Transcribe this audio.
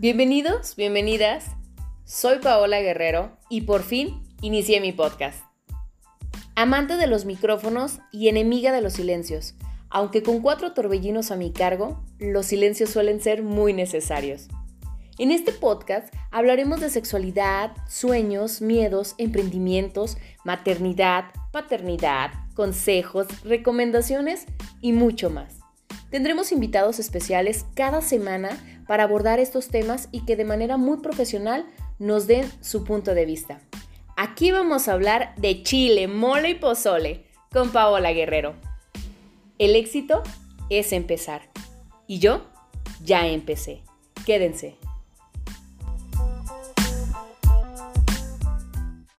Bienvenidos, bienvenidas. Soy Paola Guerrero y por fin inicié mi podcast. Amante de los micrófonos y enemiga de los silencios, aunque con cuatro torbellinos a mi cargo, los silencios suelen ser muy necesarios. En este podcast hablaremos de sexualidad, sueños, miedos, emprendimientos, maternidad, paternidad, consejos, recomendaciones y mucho más. Tendremos invitados especiales cada semana para abordar estos temas y que de manera muy profesional nos den su punto de vista. Aquí vamos a hablar de chile, mole y pozole con Paola Guerrero. El éxito es empezar. Y yo ya empecé. Quédense.